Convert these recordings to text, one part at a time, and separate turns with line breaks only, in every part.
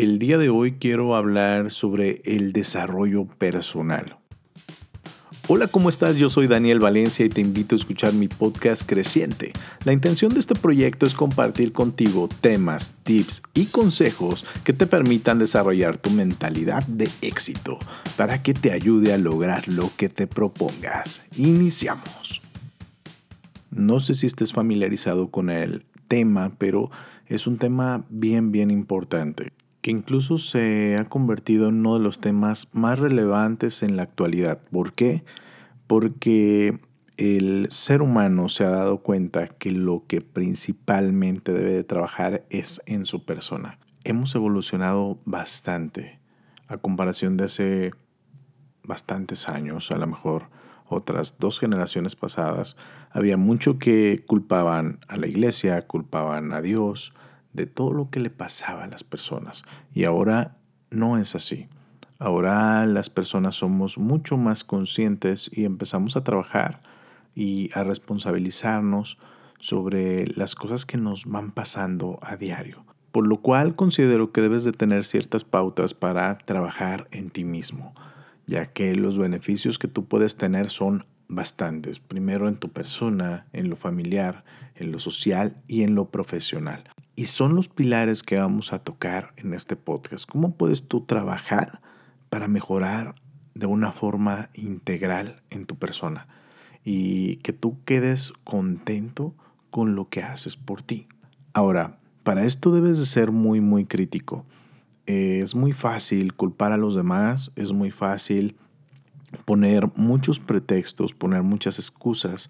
El día de hoy quiero hablar sobre el desarrollo personal. Hola, ¿cómo estás? Yo soy Daniel Valencia y te invito a escuchar mi podcast Creciente. La intención de este proyecto es compartir contigo temas, tips y consejos que te permitan desarrollar tu mentalidad de éxito para que te ayude a lograr lo que te propongas. Iniciamos. No sé si estés familiarizado con el tema, pero es un tema bien, bien importante que incluso se ha convertido en uno de los temas más relevantes en la actualidad. ¿Por qué? Porque el ser humano se ha dado cuenta que lo que principalmente debe de trabajar es en su persona. Hemos evolucionado bastante a comparación de hace bastantes años, a lo mejor otras dos generaciones pasadas. Había mucho que culpaban a la iglesia, culpaban a Dios, de todo lo que le pasaba a las personas. Y ahora no es así. Ahora las personas somos mucho más conscientes y empezamos a trabajar y a responsabilizarnos sobre las cosas que nos van pasando a diario. Por lo cual considero que debes de tener ciertas pautas para trabajar en ti mismo, ya que los beneficios que tú puedes tener son bastantes. Primero en tu persona, en lo familiar, en lo social y en lo profesional. Y son los pilares que vamos a tocar en este podcast. ¿Cómo puedes tú trabajar para mejorar de una forma integral en tu persona? Y que tú quedes contento con lo que haces por ti. Ahora, para esto debes de ser muy, muy crítico. es muy fácil culpar a los demás, es muy fácil poner muchos pretextos, poner muchas excusas,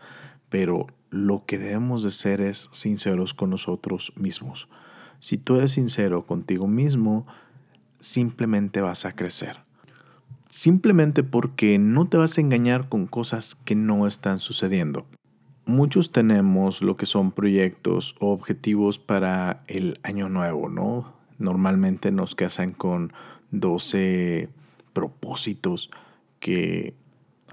pero lo que debemos de ser es sinceros con nosotros mismos. Si tú eres sincero contigo mismo, simplemente vas a crecer. Simplemente porque no te vas a engañar con cosas que no están sucediendo. Muchos tenemos lo que son proyectos o objetivos para el año nuevo, ¿no? Normalmente nos casan con 12 propósitos que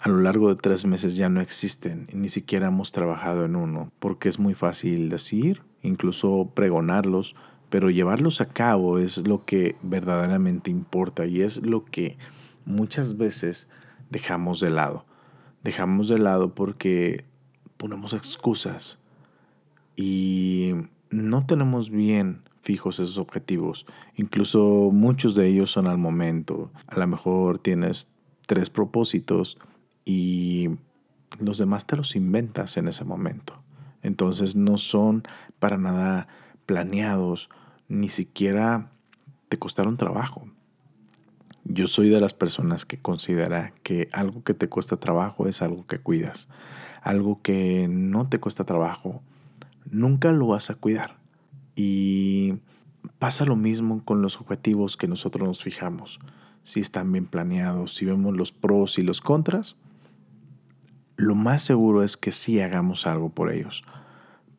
a lo largo de tres meses ya no existen, ni siquiera hemos trabajado en uno, porque es muy fácil decir, incluso pregonarlos, pero llevarlos a cabo es lo que verdaderamente importa y es lo que muchas veces dejamos de lado. Dejamos de lado porque ponemos excusas y no tenemos bien fijos esos objetivos. Incluso muchos de ellos son al momento. A lo mejor tienes tres propósitos y los demás te los inventas en ese momento. Entonces no son para nada planeados, ni siquiera te costaron trabajo. Yo soy de las personas que considera que algo que te cuesta trabajo es algo que cuidas. Algo que no te cuesta trabajo, nunca lo vas a cuidar. Y pasa lo mismo con los objetivos que nosotros nos fijamos. Si están bien planeados, si vemos los pros y los contras, lo más seguro es que sí hagamos algo por ellos.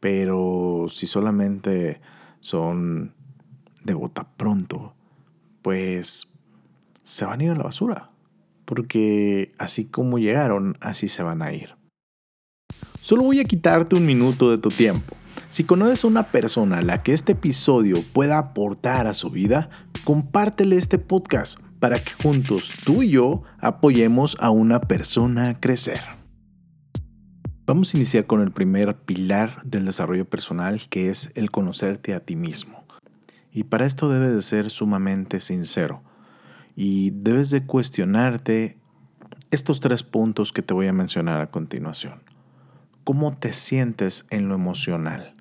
Pero si solamente son de bota pronto, pues se van a ir a la basura. Porque así como llegaron, así se van a ir. Solo voy a quitarte un minuto de tu tiempo. Si conoces a una persona a la que este episodio pueda aportar a su vida, compártele este podcast para que juntos tú y yo apoyemos a una persona a crecer. Vamos a iniciar con el primer pilar del desarrollo personal, que es el conocerte a ti mismo. Y para esto debes de ser sumamente sincero. Y debes de cuestionarte estos tres puntos que te voy a mencionar a continuación. ¿Cómo te sientes en lo emocional?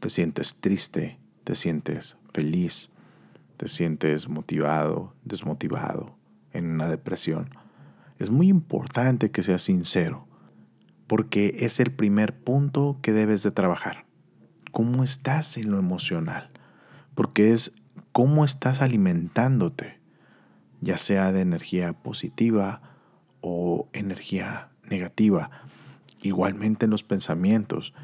¿Te sientes triste? ¿Te sientes feliz? ¿Te sientes motivado? ¿Desmotivado? ¿En una depresión? Es muy importante que seas sincero porque es el primer punto que debes de trabajar. ¿Cómo estás en lo emocional? Porque es cómo estás alimentándote, ya sea de energía positiva o energía negativa. Igualmente en los pensamientos.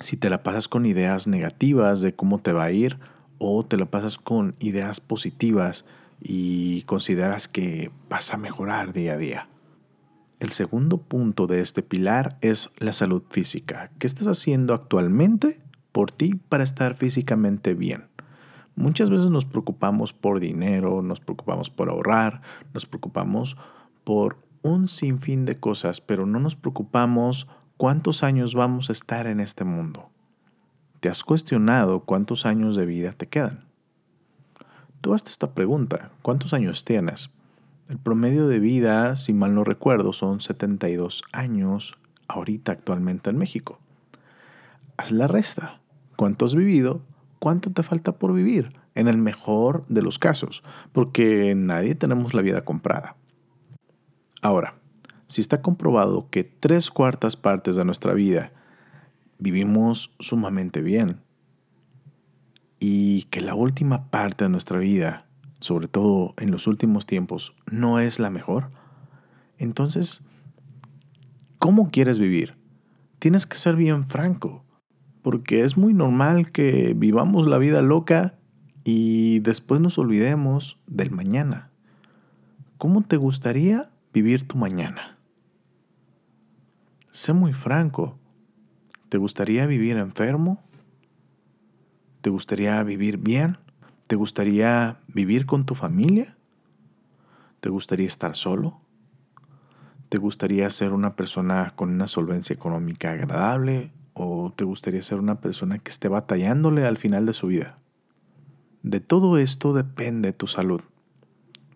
Si te la pasas con ideas negativas de cómo te va a ir o te la pasas con ideas positivas y consideras que vas a mejorar día a día. El segundo punto de este pilar es la salud física. ¿Qué estás haciendo actualmente por ti para estar físicamente bien? Muchas veces nos preocupamos por dinero, nos preocupamos por ahorrar, nos preocupamos por un sinfín de cosas, pero no nos preocupamos cuántos años vamos a estar en este mundo. ¿Te has cuestionado cuántos años de vida te quedan? Tú hazte esta pregunta, ¿cuántos años tienes? El promedio de vida, si mal no recuerdo, son 72 años ahorita actualmente en México. Haz la resta. ¿Cuánto has vivido? ¿Cuánto te falta por vivir? En el mejor de los casos, porque nadie tenemos la vida comprada. Ahora, si está comprobado que tres cuartas partes de nuestra vida vivimos sumamente bien y que la última parte de nuestra vida, sobre todo en los últimos tiempos, no es la mejor, entonces, ¿cómo quieres vivir? Tienes que ser bien franco porque es muy normal que vivamos la vida loca y después nos olvidemos del mañana. ¿Cómo te gustaría vivir tu mañana? Sé muy franco. ¿Te gustaría vivir enfermo? ¿Te gustaría vivir bien? ¿Te gustaría vivir con tu familia? ¿Te gustaría estar solo? ¿Te gustaría ser una persona con una solvencia económica agradable ¿O te gustaría ser una persona que esté batallándole al final de su vida? De todo esto depende tu salud.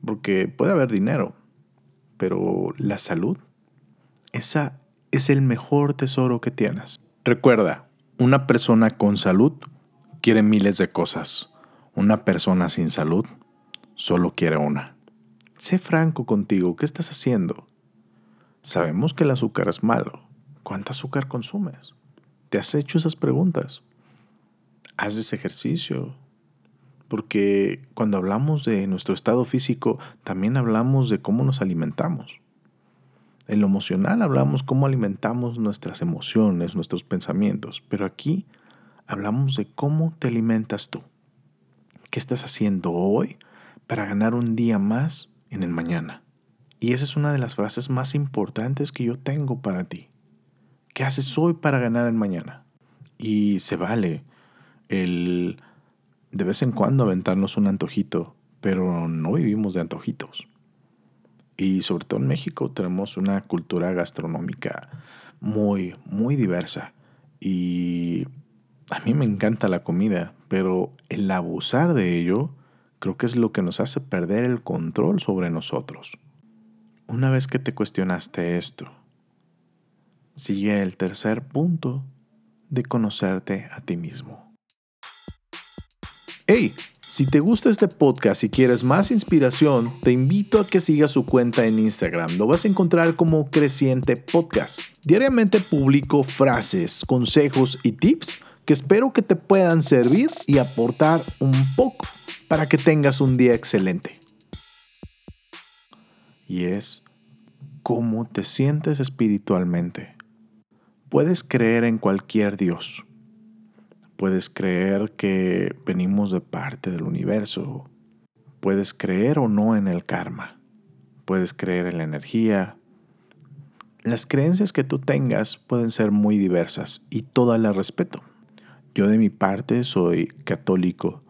Porque puede haber dinero, pero la salud, esa es el mejor tesoro que tienes. Recuerda, una persona con salud quiere miles de cosas. Una persona sin salud solo quiere una. Sé franco contigo, ¿qué estás haciendo? Sabemos que el azúcar es malo. ¿Cuánta azúcar consumes? ¿Te has hecho esas preguntas? Haces ejercicio. Porque cuando hablamos de nuestro estado físico, también hablamos de cómo nos alimentamos. En lo emocional hablamos cómo alimentamos nuestras emociones, nuestros pensamientos, pero aquí hablamos de cómo te alimentas tú. ¿Qué estás haciendo hoy para ganar un día más en el mañana? Y esa es una de las frases más importantes que yo tengo para ti. ¿Qué haces hoy para ganar el mañana? Y se vale el de vez en cuando aventarnos un antojito, pero no vivimos de antojitos. Y sobre todo en México tenemos una cultura gastronómica muy, muy diversa. Y a mí me encanta la comida, pero el abusar de ello creo que es lo que nos hace perder el control sobre nosotros. Una vez que te cuestionaste esto, sigue el tercer punto de conocerte a ti mismo. Hey, si te gusta este podcast y quieres más inspiración, te invito a que sigas su cuenta en Instagram. Lo vas a encontrar como Creciente Podcast. Diariamente publico frases, consejos y tips que espero que te puedan servir y aportar un poco para que tengas un día excelente. Y es cómo te sientes espiritualmente. Puedes creer en cualquier Dios. Puedes creer que venimos de parte del universo. Puedes creer o no en el karma. Puedes creer en la energía. Las creencias que tú tengas pueden ser muy diversas y todas las respeto. Yo de mi parte soy católico,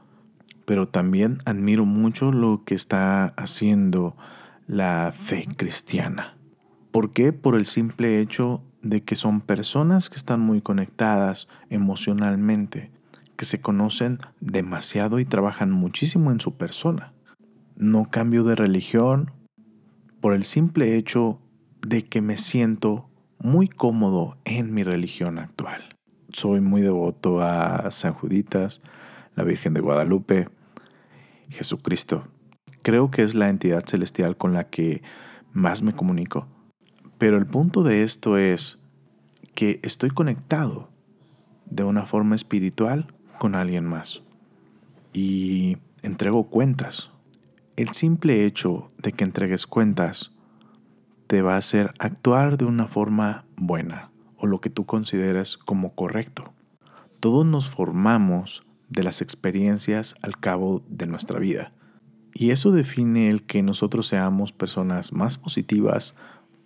pero también admiro mucho lo que está haciendo la fe cristiana. ¿Por qué? Por el simple hecho de que son personas que están muy conectadas emocionalmente, que se conocen demasiado y trabajan muchísimo en su persona. No cambio de religión por el simple hecho de que me siento muy cómodo en mi religión actual. Soy muy devoto a San Juditas, la Virgen de Guadalupe, Jesucristo. Creo que es la entidad celestial con la que más me comunico. Pero el punto de esto es que estoy conectado de una forma espiritual con alguien más y entrego cuentas. El simple hecho de que entregues cuentas te va a hacer actuar de una forma buena o lo que tú consideres como correcto. Todos nos formamos de las experiencias al cabo de nuestra vida. Y eso define el que nosotros seamos personas más positivas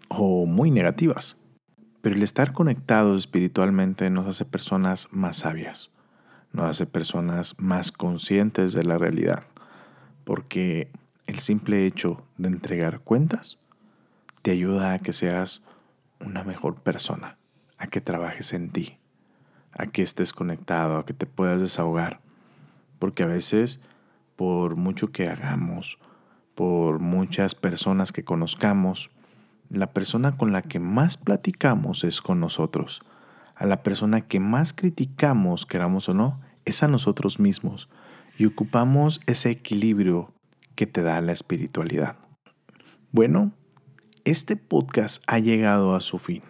o muy negativas. Pero el estar conectados espiritualmente nos hace personas más sabias, nos hace personas más conscientes de la realidad, porque el simple hecho de entregar cuentas te ayuda a que seas una mejor persona, a que trabajes en ti, a que estés conectado, a que te puedas desahogar, porque a veces, por mucho que hagamos, por muchas personas que conozcamos, la persona con la que más platicamos es con nosotros. A la persona que más criticamos, queramos o no, es a nosotros mismos. Y ocupamos ese equilibrio que te da la espiritualidad. Bueno, este podcast ha llegado a su fin.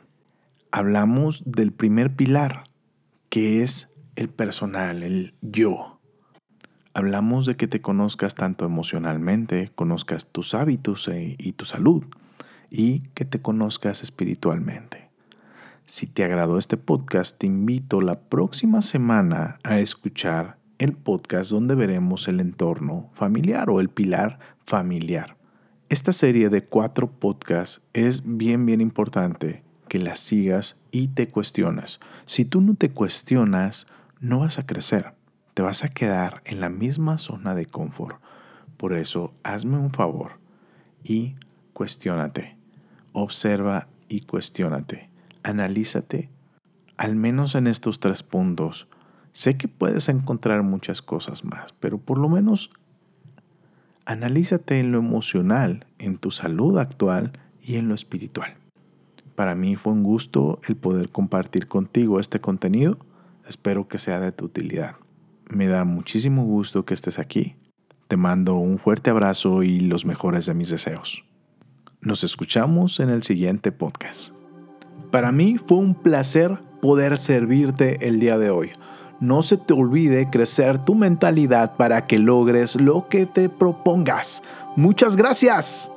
Hablamos del primer pilar, que es el personal, el yo. Hablamos de que te conozcas tanto emocionalmente, conozcas tus hábitos e, y tu salud y que te conozcas espiritualmente. Si te agradó este podcast, te invito la próxima semana a escuchar el podcast donde veremos el entorno familiar o el pilar familiar. Esta serie de cuatro podcasts es bien, bien importante que la sigas y te cuestiones. Si tú no te cuestionas, no vas a crecer. Te vas a quedar en la misma zona de confort. Por eso, hazme un favor y cuestiónate observa y cuestiónate. Analízate, al menos en estos tres puntos. Sé que puedes encontrar muchas cosas más, pero por lo menos analízate en lo emocional, en tu salud actual y en lo espiritual. Para mí fue un gusto el poder compartir contigo este contenido. Espero que sea de tu utilidad. Me da muchísimo gusto que estés aquí. Te mando un fuerte abrazo y los mejores de mis deseos. Nos escuchamos en el siguiente podcast. Para mí fue un placer poder servirte el día de hoy. No se te olvide crecer tu mentalidad para que logres lo que te propongas. Muchas gracias.